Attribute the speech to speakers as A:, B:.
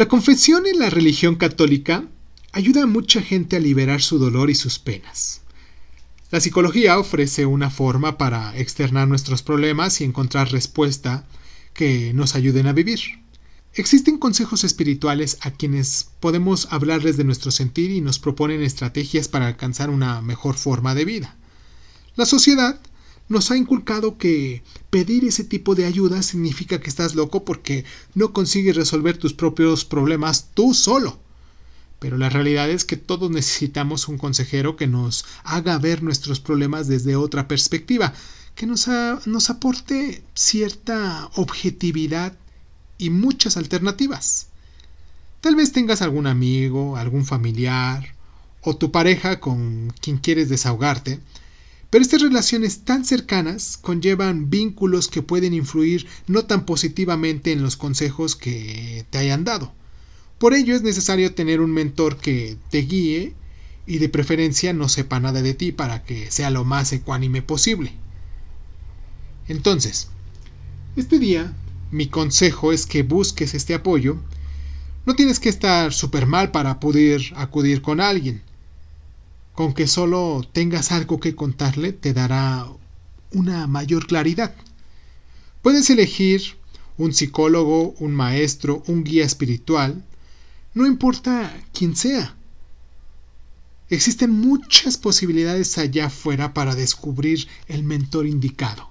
A: La confesión en la religión católica ayuda a mucha gente a liberar su dolor y sus penas. La psicología ofrece una forma para externar nuestros problemas y encontrar respuesta que nos ayuden a vivir. Existen consejos espirituales a quienes podemos hablarles de nuestro sentir y nos proponen estrategias para alcanzar una mejor forma de vida. La sociedad nos ha inculcado que pedir ese tipo de ayuda significa que estás loco porque no consigues resolver tus propios problemas tú solo. Pero la realidad es que todos necesitamos un consejero que nos haga ver nuestros problemas desde otra perspectiva, que nos, nos aporte cierta objetividad y muchas alternativas. Tal vez tengas algún amigo, algún familiar o tu pareja con quien quieres desahogarte, pero estas relaciones tan cercanas conllevan vínculos que pueden influir no tan positivamente en los consejos que te hayan dado. Por ello es necesario tener un mentor que te guíe y de preferencia no sepa nada de ti para que sea lo más ecuánime posible. Entonces, este día mi consejo es que busques este apoyo. No tienes que estar súper mal para poder acudir con alguien. Con que solo tengas algo que contarle te dará una mayor claridad. Puedes elegir un psicólogo, un maestro, un guía espiritual, no importa quién sea. Existen muchas posibilidades allá afuera para descubrir el mentor indicado.